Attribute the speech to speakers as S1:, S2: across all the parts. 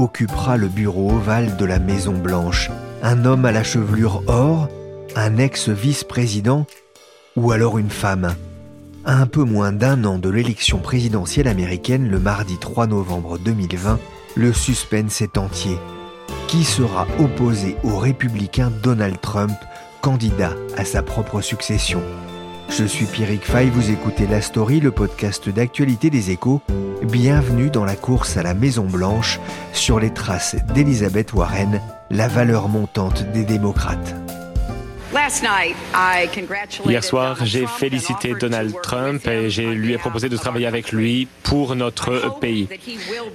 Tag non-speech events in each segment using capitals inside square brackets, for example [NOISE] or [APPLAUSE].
S1: occupera le bureau ovale de la Maison Blanche. Un homme à la chevelure or Un ex-vice-président Ou alors une femme. Un peu moins d'un an de l'élection présidentielle américaine le mardi 3 novembre 2020, le suspense est entier. Qui sera opposé au républicain Donald Trump, candidat à sa propre succession? Je suis Pierrick Fay, vous écoutez La Story, le podcast d'actualité des échos. Bienvenue dans la course à la Maison Blanche sur les traces d'Elizabeth Warren, la valeur montante des démocrates.
S2: Hier soir, j'ai félicité Donald Trump et je lui ai proposé de travailler avec lui pour notre pays.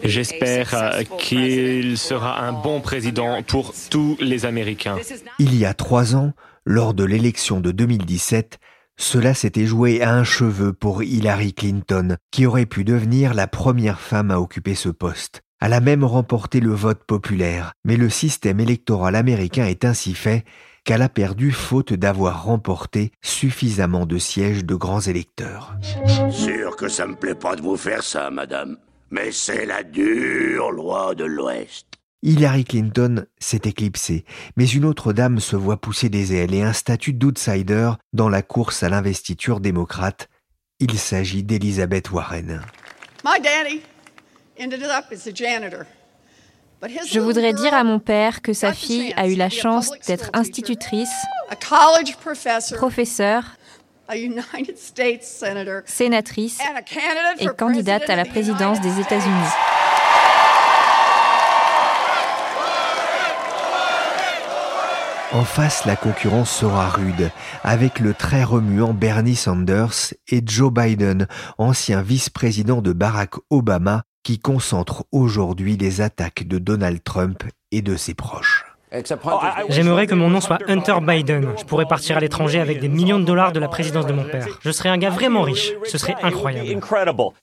S2: J'espère euh, qu'il sera un bon président pour tous les Américains.
S1: Il y a trois ans, lors de l'élection de 2017, cela s'était joué à un cheveu pour Hillary Clinton, qui aurait pu devenir la première femme à occuper ce poste. Elle a même remporté le vote populaire, mais le système électoral américain est ainsi fait qu'elle a perdu faute d'avoir remporté suffisamment de sièges de grands électeurs.
S3: Sûr que ça me plaît pas de vous faire ça, madame, mais c'est la dure loi de l'Ouest.
S1: Hillary Clinton s'est éclipsée, mais une autre dame se voit pousser des ailes et un statut d'outsider dans la course à l'investiture démocrate. Il s'agit d'Elizabeth Warren.
S4: Je voudrais dire à mon père que sa fille a eu la chance d'être institutrice, professeure, sénatrice et candidate à la présidence des États-Unis.
S1: En face, la concurrence sera rude, avec le très remuant Bernie Sanders et Joe Biden, ancien vice-président de Barack Obama, qui concentre aujourd'hui les attaques de Donald Trump et de ses proches.
S5: J'aimerais que mon nom soit Hunter Biden. Je pourrais partir à l'étranger avec des millions de dollars de la présidence de mon père. Je serais un gars vraiment riche. Ce serait incroyable.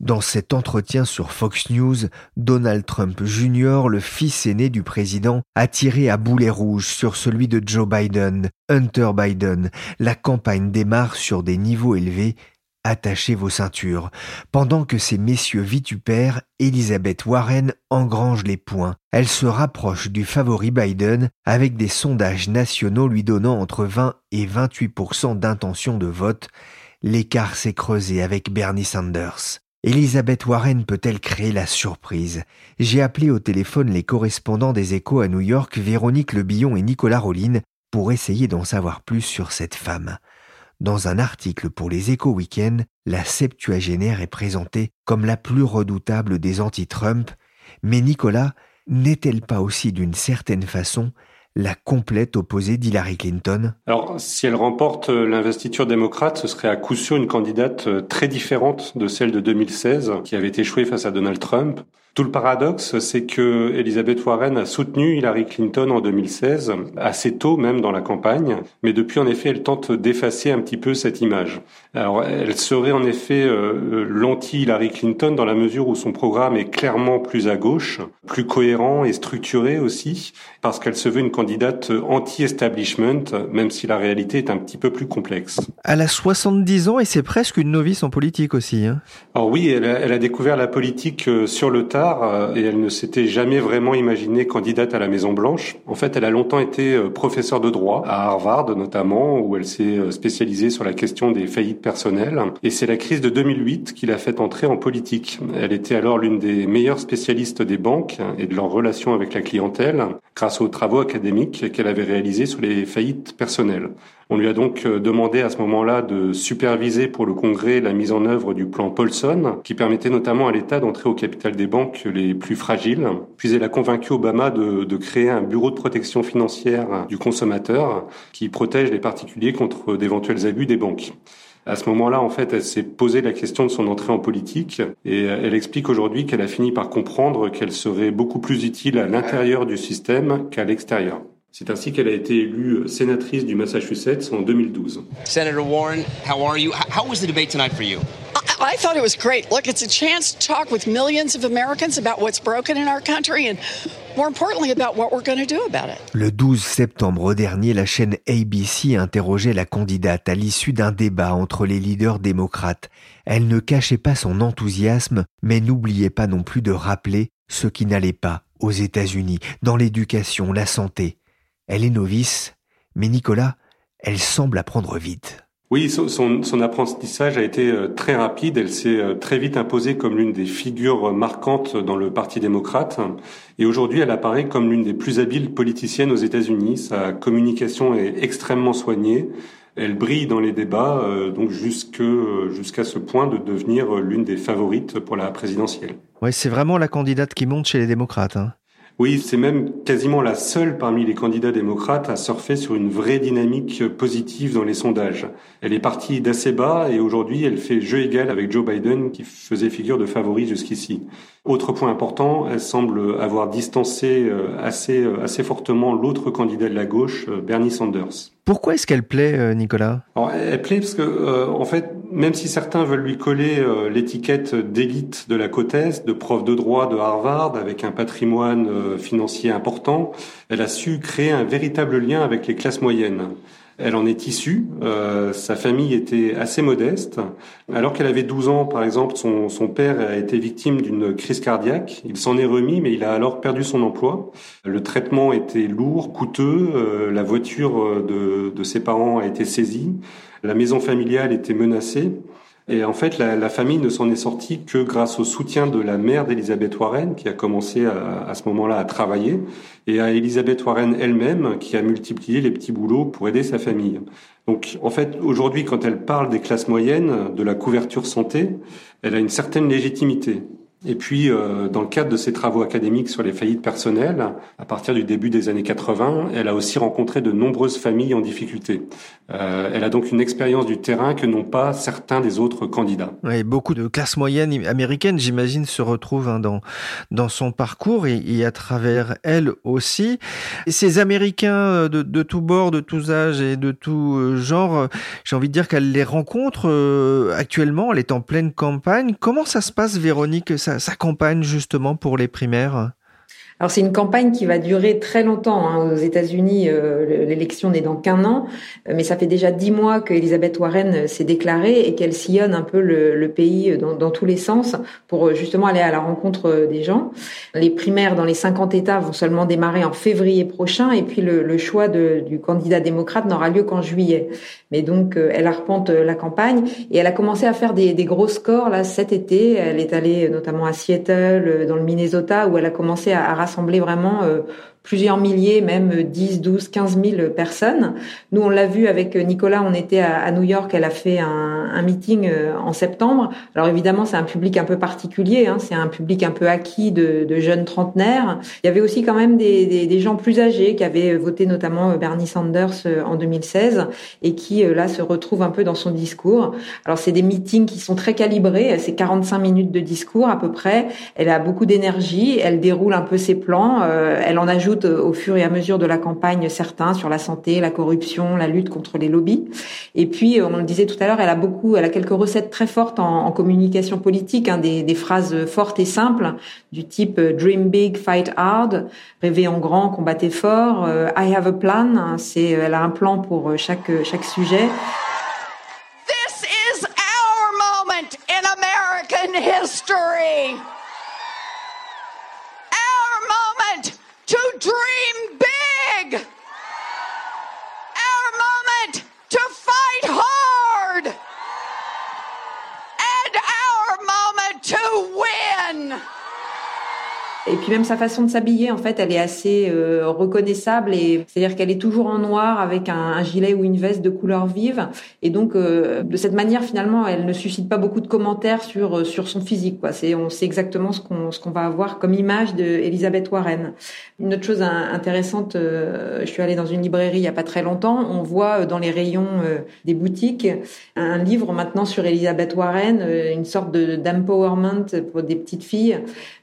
S1: Dans cet entretien sur Fox News, Donald Trump Jr., le fils aîné du président, a tiré à boulet rouge sur celui de Joe Biden, Hunter Biden. La campagne démarre sur des niveaux élevés Attachez vos ceintures. Pendant que ces messieurs vitupèrent, Elizabeth Warren engrange les points. Elle se rapproche du favori Biden avec des sondages nationaux lui donnant entre 20 et 28% d'intention de vote. L'écart s'est creusé avec Bernie Sanders. Elizabeth Warren peut-elle créer la surprise? J'ai appelé au téléphone les correspondants des échos à New York, Véronique Lebillon et Nicolas Rolline, pour essayer d'en savoir plus sur cette femme. Dans un article pour les Échos Week-end, la septuagénaire est présentée comme la plus redoutable des anti-Trump, mais Nicolas n'est-elle pas aussi d'une certaine façon la complète opposée d'Hillary Clinton?
S6: Alors, si elle remporte euh, l'investiture démocrate, ce serait à coup sûr une candidate euh, très différente de celle de 2016, qui avait échoué face à Donald Trump. Tout le paradoxe, c'est que Elizabeth Warren a soutenu Hillary Clinton en 2016, assez tôt même dans la campagne, mais depuis en effet elle tente d'effacer un petit peu cette image. Alors elle serait en effet euh, l'anti-Hillary Clinton dans la mesure où son programme est clairement plus à gauche, plus cohérent et structuré aussi, parce qu'elle se veut une candidate anti-establishment, même si la réalité est un petit peu plus complexe.
S7: Elle a 70 ans et c'est presque une novice en politique aussi. Hein.
S6: Alors oui, elle a, elle a découvert la politique euh, sur le tas euh, et elle ne s'était jamais vraiment imaginée candidate à la Maison Blanche. En fait, elle a longtemps été euh, professeure de droit à Harvard notamment, où elle s'est euh, spécialisée sur la question des faillites personnelles. Et c'est la crise de 2008 qui l'a fait entrer en politique. Elle était alors l'une des meilleures spécialistes des banques et de leurs relations avec la clientèle, grâce aux travaux académiques qu'elle avait réalisés sur les faillites personnelles. On lui a donc euh, demandé à ce moment-là de superviser pour le Congrès la mise en œuvre du plan Paulson, qui permettait notamment à l'État d'entrer au capital des banques les plus fragiles. Puis elle a convaincu Obama de, créer un bureau de protection financière du consommateur qui protège les particuliers contre d'éventuels abus des banques. À ce moment-là, en fait, elle s'est posé la question de son entrée en politique et elle explique aujourd'hui qu'elle a fini par comprendre qu'elle serait beaucoup plus utile à l'intérieur du système qu'à l'extérieur. C'est ainsi qu'elle a été élue sénatrice du Massachusetts en 2012.
S7: Senator Warren, how are you? How was the debate tonight for you?
S8: I thought it was great. Look, it's a chance to talk with millions of Americans about what's broken in our country and more importantly about what we're going to do about it.
S1: Le 12 septembre dernier, la chaîne ABC interrogeait la candidate à l'issue d'un débat entre les leaders démocrates. Elle ne cachait pas son enthousiasme, mais n'oubliait pas non plus de rappeler ce qui n'allait pas aux États-Unis, dans l'éducation, la santé, elle est novice, mais Nicolas, elle semble apprendre vite.
S6: Oui, son, apprentissage a été euh, très rapide. Elle s'est euh, très vite imposée comme l'une des figures marquantes dans le Parti démocrate. Et aujourd'hui, elle apparaît comme l'une des plus habiles politiciennes aux États-Unis. Sa communication est extrêmement soignée. Elle brille dans les débats, euh, donc jusqu'à ce point de devenir l'une des favorites pour la présidentielle.
S1: Oui, c'est vraiment la candidate qui monte chez les démocrates. Hein.
S6: Oui, c'est même quasiment la seule parmi les candidats démocrates à surfer sur une vraie dynamique positive dans les sondages. Elle est partie d'assez bas et aujourd'hui elle fait jeu égal avec Joe Biden qui faisait figure de favori jusqu'ici. Autre point important, elle semble avoir distancé euh, assez, euh, assez fortement l'autre candidat de la gauche, euh, Bernie Sanders.
S1: Pourquoi est-ce qu'elle plaît, Nicolas?
S6: Elle plaît parce que, en fait, même si certains veulent lui coller l'étiquette d'élite de la côte Est, de prof de droit de Harvard, avec un patrimoine financier important, elle a su créer un véritable lien avec les classes moyennes. Elle en est issue. Euh, sa famille était assez modeste. Alors qu'elle avait 12 ans, par exemple, son, son père a été victime d'une crise cardiaque. Il s'en est remis, mais il a alors perdu son emploi. Le traitement était lourd, coûteux. Euh, la voiture de, de ses parents a été saisie. La maison familiale était menacée. Et en fait, la, la famille ne s'en est sortie que grâce au soutien de la mère d'Elisabeth Warren, qui a commencé à, à ce moment-là à travailler, et à Elisabeth Warren elle-même, qui a multiplié les petits boulots pour aider sa famille. Donc, en fait, aujourd'hui, quand elle parle des classes moyennes, de la couverture santé, elle a une certaine légitimité. Et puis, euh, dans le cadre de ses travaux académiques sur les faillites personnelles, à partir du début des années 80, elle a aussi rencontré de nombreuses familles en difficulté. Euh, elle a donc une expérience du terrain que n'ont pas certains des autres candidats.
S1: Beaucoup de classes moyennes américaines, j'imagine, se retrouvent hein, dans, dans son parcours et, à travers elle aussi. Ces Américains euh, de, de tous bords, de tous âges et de tout genre, j'ai envie de dire qu'elle les rencontre actuellement. Elle est en pleine campagne. Comment ça se passe, Véronique ça, sa, campagne justement pour les primaires
S9: alors c'est une campagne qui va durer très longtemps. Hein. Aux États-Unis, euh, l'élection n'est dans qu'un an, euh, mais ça fait déjà dix mois qu'Elisabeth Warren euh, s'est déclarée et qu'elle sillonne un peu le, pays dans, tous les sens pour justement aller à la rencontre des gens. Les primaires dans les 50 États vont seulement démarrer en février prochain et puis le, choix du candidat démocrate n'aura lieu qu'en juillet. Mais donc elle arpente la campagne et elle a commencé à faire des, des gros scores là cet été. Elle est allée notamment à Seattle, dans le Minnesota, où elle a commencé à, à rassembler vraiment euh, plusieurs milliers, même 10, 12, 15 000 personnes. Nous, on l'a vu avec Nicolas, on était à, New York, elle a fait un, meeting euh, en septembre. Alors évidemment, c'est un public un peu particulier, hein, c'est un public un peu acquis de, jeunes trentenaires. Il y avait aussi quand même des, gens plus âgés qui avaient voté notamment Bernie Sanders euh, en 2016 et qui là se retrouvent un peu dans son discours. Alors c'est des meetings qui sont très calibrés, c'est 45 minutes de discours à peu près. Elle a beaucoup d'énergie, elle déroule un peu ses plans, euh, elle en ajoute au fur et à mesure de la campagne certains sur la santé, la corruption, la lutte contre les lobbies. Et puis, on le disait tout à l'heure, elle a beaucoup, elle a quelques recettes très fortes en, communication politique, hein, des, phrases fortes et simples du type euh, "Dream big, fight hard", rêver en grand, combattre fort. Euh, "I have a plan", hein, c'est, elle a un plan pour chaque chaque sujet.
S8: This is our moment in American history. dream.
S9: Même sa façon de s'habiller, en fait, elle est assez euh, reconnaissable et c'est-à-dire qu'elle est toujours en noir avec un, un, gilet ou une veste de couleur vive. Et donc, euh, de cette manière, finalement, elle ne suscite pas beaucoup de commentaires sur euh, sur son physique. Quoi. C'est, on sait exactement ce qu'on ce qu'on va avoir comme image de Elisabeth Warren. Une autre chose intéressante, je suis allée dans une librairie il y a pas très longtemps. On voit dans les rayons des boutiques un livre maintenant sur Elisabeth Warren, une sorte de d'empowerment pour des petites filles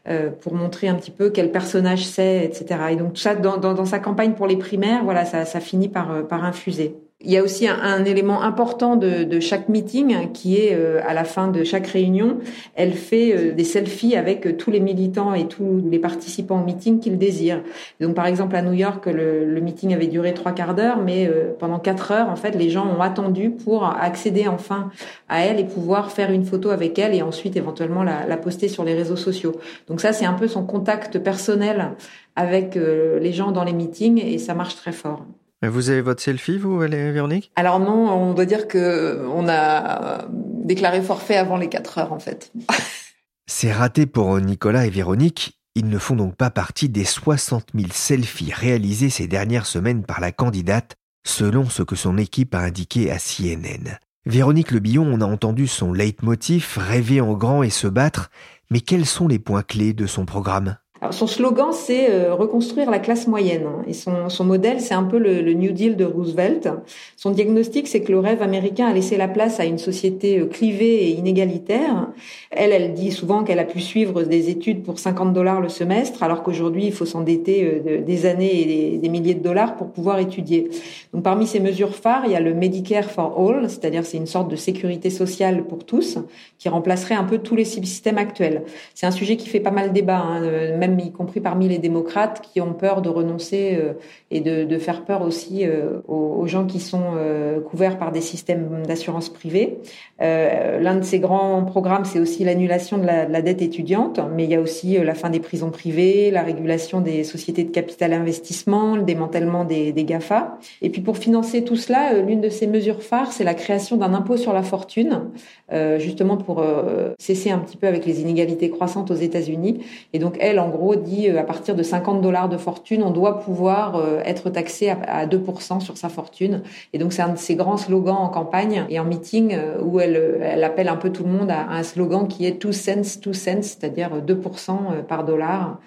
S9: euh, pour montrer un petit peu quel personnage c'est, etc. Et donc ça dans, dans, sa campagne pour les primaires, voilà, ça, ça finit par, euh, par infuser. Il y a aussi un, un élément important de, de, chaque meeting qui est euh, à la fin de chaque réunion, elle fait euh, des selfies avec euh, tous les militants et tous les participants au meeting qu'ils désirent. Donc par exemple à New York, le, le meeting avait duré trois quarts d'heure, mais pendant quatre heures, en fait, les gens ont attendu pour accéder enfin à elle et pouvoir faire une photo avec elle et ensuite éventuellement la, la poster sur les réseaux sociaux. Donc ça, c'est un peu son contact personnel avec les gens dans les meetings et ça marche très fort.
S1: Vous avez votre selfie, vous, Véronique?
S9: Alors non, on doit dire que on a déclaré forfait avant les 4 heures, en fait. [LAUGHS]
S1: C'est raté pour Nicolas et Véronique. Ils ne font donc pas partie des 60 000 selfies réalisés ces dernières semaines par la candidate, selon ce que son équipe a indiqué à CNN. Véronique Le Billon, on a entendu son leitmotiv, rêver en grand et se battre, mais quels sont les points clés de son programme?
S9: Son slogan, c'est euh, reconstruire la classe moyenne. Et son, son modèle, c'est un peu le, New Deal de Roosevelt. Son diagnostic, c'est que le rêve américain a laissé la place à une société euh, clivée et inégalitaire. Elle, elle dit souvent qu'elle a pu suivre des études pour 50 dollars le semestre, alors qu'aujourd'hui, il faut s'endetter euh, des années et des, milliers de dollars pour pouvoir étudier. Donc parmi ces mesures phares, il y a le Medicare for All, c'est-à-dire c'est une sorte de sécurité sociale pour tous, qui remplacerait un peu tous les systèmes actuels. C'est un sujet qui fait pas mal débat, hein, même y compris parmi les démocrates, qui ont peur de renoncer euh, et de, faire peur aussi euh, aux, gens qui sont euh, couverts par des systèmes d'assurance privée. L'un de ces grands programmes, c'est aussi l'annulation de, de, la dette étudiante, mais il y a aussi la fin des prisons privées, la régulation des sociétés de capital investissement, le démantèlement des, des GAFA. Et puis pour financer tout cela, l'une de ces mesures phares, c'est la création d'un impôt sur la fortune, justement pour cesser un petit peu avec les inégalités croissantes aux États-Unis. Et donc elle, en gros, dit euh, à partir de 50 dollars de fortune, on doit pouvoir euh, être taxé à 2% sur sa fortune. Et donc c'est un de ses grands slogans en campagne et en meeting euh, où elle, elle appelle un peu tout le monde à un slogan qui est 2 cents, 2 cents, c'est-à-dire 2% par dollar.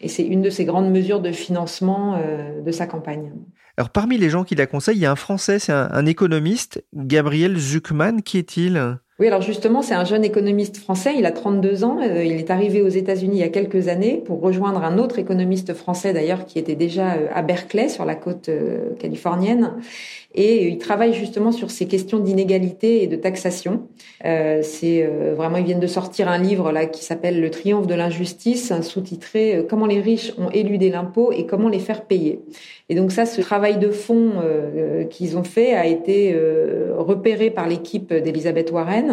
S9: Et c'est une de ses grandes mesures de financement de sa campagne.
S1: Alors parmi les gens qui la conseillent, il y a un Français, c'est un, un économiste, Gabriel Zuckman. Qui est-il?
S9: Oui, alors justement, c'est un jeune économiste français, il a 32 ans, euh, il est arrivé aux États-Unis il y a quelques années pour rejoindre un autre économiste français d'ailleurs qui était déjà euh, à Berkeley sur la côte euh, californienne et il travaille justement sur ces questions d'inégalité et de taxation. C'est vraiment ils viennent de sortir un livre là qui s'appelle Le triomphe de l'injustice, sous-titré Comment les riches ont éludé l'impôt et comment les faire payer. Et donc ça, ce travail de fond qu'ils ont fait a été repéré par l'équipe d'Elisabeth Warren.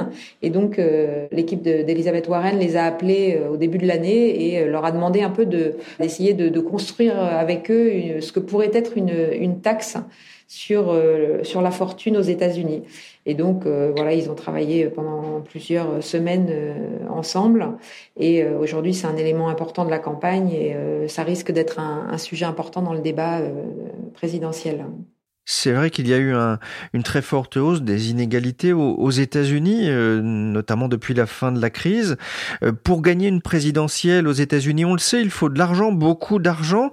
S9: Et donc euh, l'équipe d'Elisabeth Warren les a appelés au début de l'année et leur a demandé un peu de d'essayer de, de, construire avec eux ce que pourrait être une, taxe sur la fortune aux États-Unis. Et donc, euh, voilà, ils ont travaillé pendant plusieurs semaines euh, ensemble. Et euh, aujourd'hui, c'est un élément important de la campagne et ça risque d'être un, sujet important dans le débat présidentiel.
S1: C'est vrai qu'il y a eu un, une très forte hausse des inégalités aux, aux États-Unis, euh, notamment depuis la fin de la crise. Euh, pour gagner une présidentielle aux États-Unis, on le sait, il faut de l'argent, beaucoup d'argent.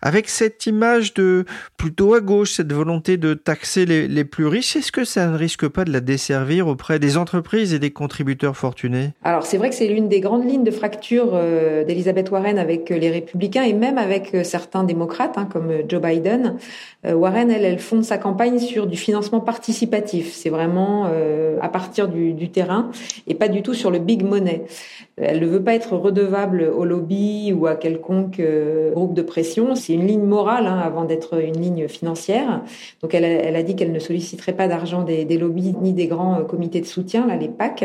S1: Avec cette image de plutôt à gauche, cette volonté de taxer les, les plus riches, est-ce que ça ne risque pas de la desservir auprès des entreprises et des contributeurs fortunés?
S9: Alors c'est vrai que c'est l'une des grandes lignes de fracture euh, d'Elizabeth Warren avec les républicains et même avec certains démocrates, hein, comme Joe Biden. Warren, elle, elle fonde sa campagne sur du financement participatif. C'est vraiment euh, à partir du, du, terrain et pas du tout sur le big money. Elle ne veut pas être redevable au lobby ou à quelconque euh, groupe de pression. C'est une ligne morale hein, avant d'être une ligne financière. Donc elle a, elle a dit qu'elle ne solliciterait pas d'argent des, des, lobbies ni des grands euh, comités de soutien, là les PAC.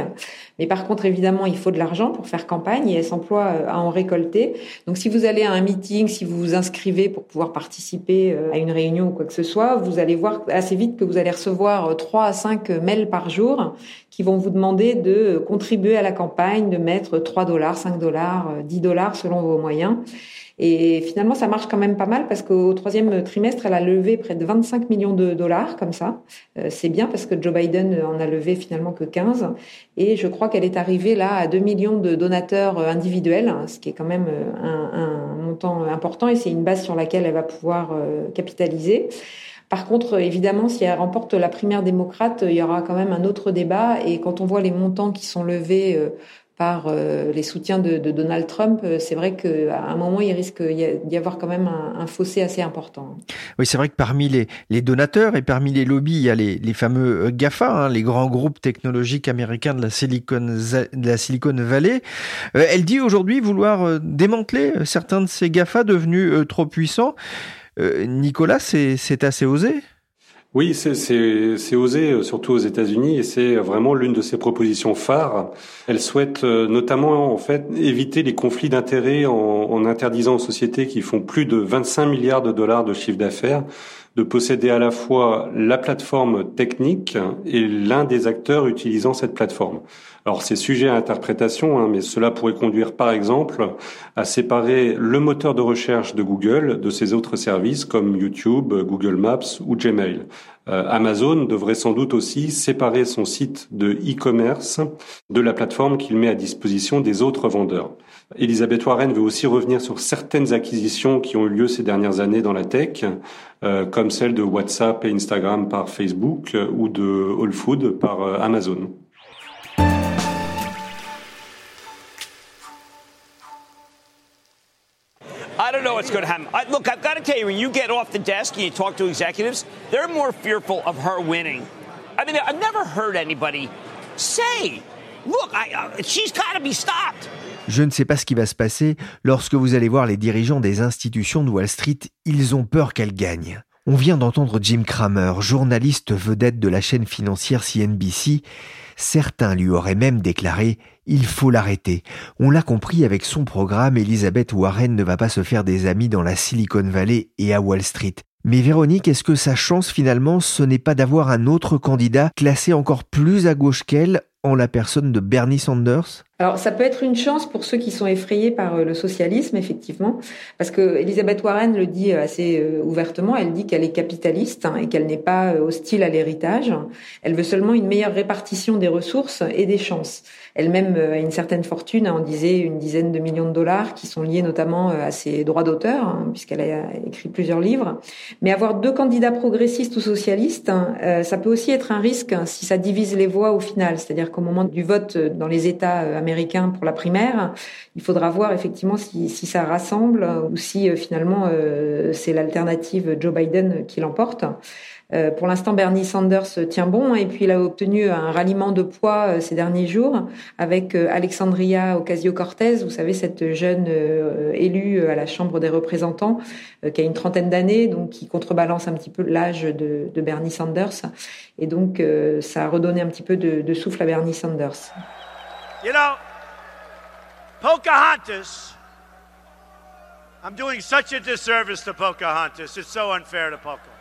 S9: Mais par contre, évidemment, il faut de l'argent pour faire campagne et elle s'emploie euh, à en récolter. Donc si vous allez à un meeting, si vous vous inscrivez pour pouvoir participer à une réunion ou quoi que ce soit, vous allez voir assez vite que vous allez recevoir 3 à 5 mails par jour qui vont vous demander de contribuer à la campagne, de mettre 3 dollars, 5 dollars, 10 dollars selon vos moyens. Et finalement, ça marche quand même pas mal parce qu'au troisième trimestre, elle a levé près de 25 millions de dollars comme ça. Euh, c'est bien parce que Joe Biden en a levé finalement que 15. Et je crois qu'elle est arrivée là à 2 millions de donateurs euh, individuels, ce qui est quand même euh, un montant important et c'est une base sur laquelle elle va pouvoir capitaliser. Par contre, évidemment, si elle remporte la primaire démocrate, il y aura quand même un autre débat. Et quand on voit les montants qui sont levés par euh, les soutiens de, Donald Trump, euh, c'est vrai qu'à un moment, il risque d'y avoir quand même un, fossé assez important.
S1: Oui, c'est vrai que parmi les, donateurs et parmi les lobbies, il y a les, fameux euh, GAFA, hein, les grands groupes technologiques américains de la Silicon Valley. elle dit aujourd'hui vouloir démanteler certains de ces GAFA devenus trop puissants. Nicolas, c'est assez osé?
S6: Oui, c'est osé, euh, surtout aux États-Unis, et c'est vraiment l'une de ses propositions phares. Elle souhaite euh, notamment en fait éviter les conflits d'intérêts en, en, interdisant aux sociétés qui font plus de 25 milliards de dollars de chiffre d'affaires de posséder à la fois la plateforme technique et l'un des acteurs utilisant cette plateforme. Alors c'est sujet à interprétation, hein, mais cela pourrait conduire par exemple à séparer le moteur de recherche de Google de ses autres services comme YouTube, Google Maps ou Gmail. Euh, Amazon devrait sans doute aussi séparer son site de e-commerce de la plateforme qu'il met à disposition des autres vendeurs. Elisabeth Warren veut aussi revenir sur certaines acquisitions qui ont eu lieu ces dernières années dans la tech, euh, comme celle de WhatsApp et Instagram par Facebook euh, ou de Whole Food par euh, Amazon.
S10: I don't know what's going to happen. I, look, I've got to tell you, when you get off the desk and you talk to executives, they're more fearful of her winning. I mean, I've never heard anybody say, look, I, uh, she's got to be stopped.
S1: Je ne sais pas ce qui va se passer lorsque vous allez voir les dirigeants des institutions de Wall Street, ils ont peur qu'elle gagne. On vient d'entendre Jim Cramer, journaliste vedette de la chaîne financière CNBC. Certains lui auraient même déclaré il faut l'arrêter. On l'a compris avec son programme, Elizabeth Warren ne va pas se faire des amis dans la Silicon Valley et à Wall Street. Mais Véronique, est-ce que sa chance finalement, ce n'est pas d'avoir un autre candidat classé encore plus à gauche qu'elle en la personne de Bernie Sanders?
S9: Alors, ça peut être une chance pour ceux qui sont effrayés par euh, le socialisme, effectivement, parce que Elisabeth Warren le dit euh, assez euh, ouvertement. Elle dit qu'elle est capitaliste hein, et qu'elle n'est pas hostile à l'héritage. Elle veut seulement une meilleure répartition des ressources et des chances. Elle-même a une certaine fortune, hein, on disait une dizaine de millions de dollars, qui sont liés notamment à ses droits d'auteur, hein, puisqu'elle a écrit plusieurs livres. Mais avoir deux candidats progressistes ou socialistes, ça peut aussi être un risque si ça divise les voix au final. C'est-à-dire qu'au moment du vote dans les États américain pour la primaire. Il faudra voir effectivement si, ça rassemble ou si euh, finalement euh, c'est l'alternative Joe Biden qui l'emporte. Euh, pour l'instant, Bernie Sanders tient bon et puis il a obtenu un ralliement de poids ces derniers jours avec Alexandria Ocasio-Cortez, vous savez cette jeune élue à la Chambre des représentants qui a une trentaine d'années, donc qui contrebalance un petit peu l'âge de, Bernie Sanders et donc ça a redonné un petit peu de souffle à Bernie Sanders.
S11: You know, Pocahontas, I'm doing such a disservice to Pocahontas. It's so unfair to Pocahontas.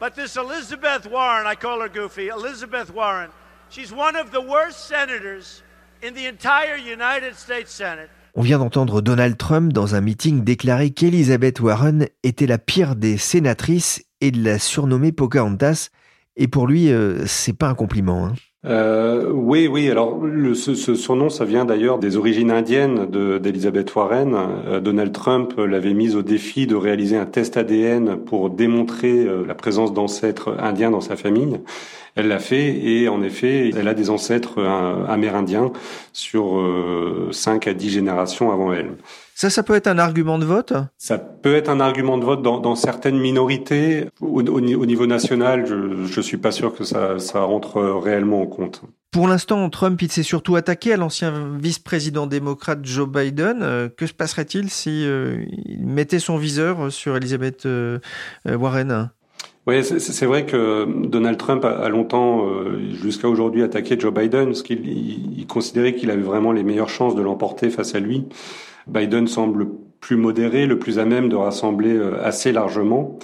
S11: But this Elizabeth Warren, I call her Goofy, Elizabeth Warren, she's one of the worst senators in the entire United States Senate.
S1: On vient d'entendre Donald Trump dans un meeting déclarer qu'Elizabeth Warren était la pire des sénatrices et de la surnommer Pocahontas. Et pour lui, euh, c'est pas un compliment. Hein.
S6: Euh, oui, oui. Alors, le, ce, ce, surnom, ça vient d'ailleurs des origines indiennes d'Elizabeth Warren. Euh, Donald Trump l'avait mise au défi de réaliser un test ADN pour démontrer euh, la présence d'ancêtres indiens dans sa famille. Elle l'a fait et en effet, elle a des ancêtres euh, amérindiens sur 5 à 10 générations avant elle.
S1: Ça, ça peut être un argument de vote?
S6: Ça peut être un argument de vote dans, dans certaines minorités. Au, au, niveau national, je ne suis pas sûr que ça, ça rentre réellement en compte.
S1: Pour l'instant, Trump il s'est surtout attaqué à l'ancien vice-président démocrate Joe Biden. Euh, que se passerait-il si euh, il mettait son viseur sur Elizabeth euh, Warren?
S6: Oui, c'est vrai que Donald Trump a longtemps, jusqu'à aujourd'hui, attaqué Joe Biden, parce qu'il il considérait qu'il avait vraiment les meilleures chances de l'emporter face à lui. Biden semble plus modéré, le plus à même de rassembler euh, assez largement.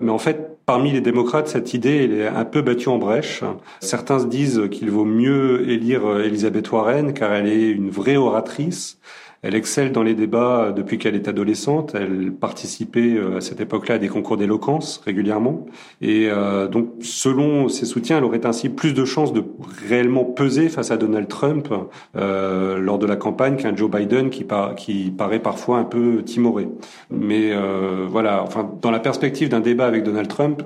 S6: Mais en fait, parmi les démocrates, cette idée elle est un peu battue en brèche. Certains se disent qu'il vaut mieux élire Elisabeth Warren car elle est une vraie oratrice. Elle excelle dans les débats depuis qu'elle est adolescente. Elle participait euh, à cette époque-là à des concours d'éloquence régulièrement. Et euh, donc, selon ses soutiens, elle aurait ainsi plus de chances de réellement peser face à Donald Trump euh, lors de la campagne qu'un Joe Biden qui, paraît parfois un peu timoré. Mais euh, voilà, enfin, dans la perspective d'un débat avec Donald Trump,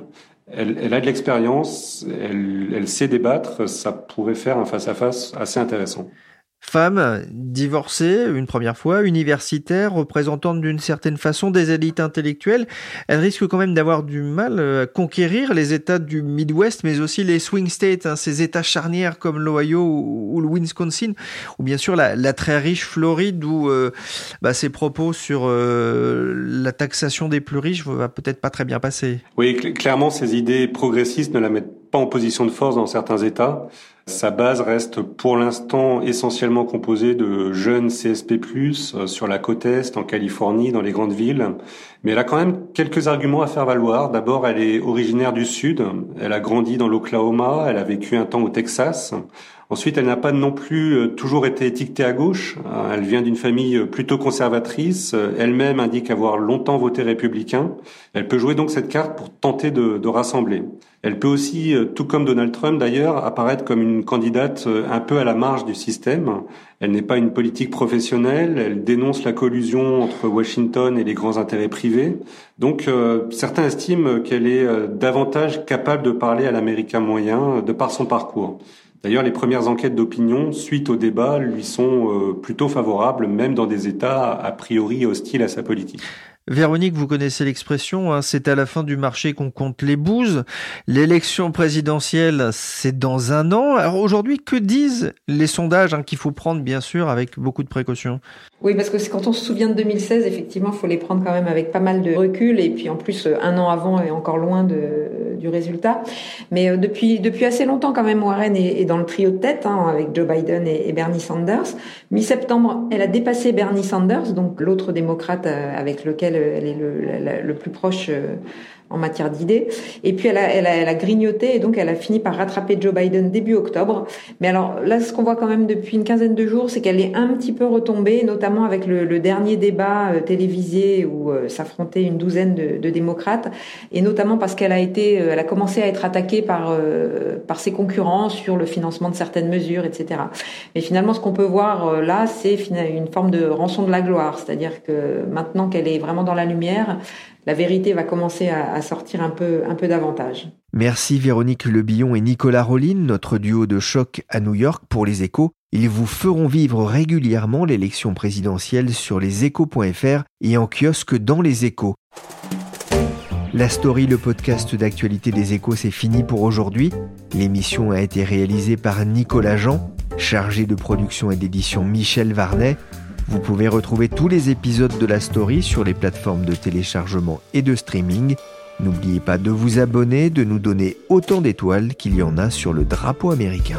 S6: elle, a de l'expérience, elle, sait débattre, ça pourrait faire un face-à-face -face assez intéressant.
S1: Femme, divorcée une première fois, universitaire, représentante d'une certaine façon des élites intellectuelles, elle risque quand même d'avoir du mal à conquérir les États du Midwest, mais aussi les swing states, hein, ces États charnières comme l'Ohio ou, le Wisconsin, ou bien sûr la, la très riche Floride où euh, bah, ses propos sur euh, la taxation des plus riches va peut-être pas très bien passer.
S6: Oui, clairement, ces idées progressistes ne la mettent pas en position de force dans certains États. Sa base reste pour l'instant essentiellement composée de jeunes CSP+, euh, sur la côte Est, en Californie, dans les grandes villes. Mais elle a quand même quelques arguments à faire valoir. D'abord, elle est originaire du Sud. Elle a grandi dans l'Oklahoma. Elle a vécu un temps au Texas. Ensuite, elle n'a pas non plus euh, toujours été étiquetée à gauche. Euh, elle vient d'une famille euh, plutôt conservatrice. Elle-même indique avoir longtemps voté républicain. Elle peut jouer donc cette carte pour tenter de, de rassembler. Elle peut aussi, tout comme Donald Trump d'ailleurs, apparaître comme une candidate un peu à la marge du système. Elle n'est pas une politique professionnelle, elle dénonce la collusion entre Washington et les grands intérêts privés. Donc certains estiment qu'elle est davantage capable de parler à l'américain moyen de par son parcours. D'ailleurs, les premières enquêtes d'opinion suite au débat lui sont euh, plutôt favorables, même dans des États a priori hostiles à sa politique.
S1: Véronique, vous connaissez l'expression, hein, c'est à la fin du marché qu'on compte les bouses. L'élection présidentielle, c'est dans un an. Alors aujourd'hui, que disent les sondages hein, qu'il faut prendre, bien sûr, avec beaucoup de précautions?
S9: Oui, parce que quand on se souvient de 2016, effectivement, il faut les prendre quand même avec pas mal de recul. Et puis en plus, un an avant est encore loin de, du résultat. Mais euh, depuis, depuis assez longtemps, quand même, Warren est, dans le trio de tête, hein, avec Joe Biden et, Bernie Sanders. Mi-septembre, elle a dépassé Bernie Sanders, donc l'autre démocrate euh, avec lequel elle est le, plus proche euh, en matière d'idées. Et puis elle a, elle, a, elle a, grignoté et donc elle a fini par rattraper Joe Biden début octobre. Mais alors là, ce qu'on voit quand même depuis une quinzaine de jours, c'est qu'elle est un petit peu retombée, notamment avec le, le dernier débat euh, télévisé où euh, s'affrontaient une douzaine de, de, démocrates, et notamment parce qu'elle a été, euh, elle a commencé à être attaquée par par ses concurrents sur le financement de certaines mesures, etc. Mais finalement, ce qu'on peut voir là, c'est une forme de rançon de la gloire, c'est-à-dire que maintenant qu'elle est vraiment dans la lumière, la vérité va commencer à, sortir un peu, un peu davantage.
S1: Merci Véronique Lebillon et Nicolas Rollin, notre duo de choc à New York pour les échos. Ils vous feront vivre régulièrement l'élection présidentielle sur leséchos.fr et en kiosque dans les échos. La story, le podcast d'actualité des échos, c'est fini pour aujourd'hui. L'émission a été réalisée par Nicolas Jean, chargé de production et d'édition Michel Varnet. Vous pouvez retrouver tous les épisodes de la story sur les plateformes de téléchargement et de streaming. N'oubliez pas de vous abonner, de nous donner autant d'étoiles qu'il y en a sur le drapeau américain.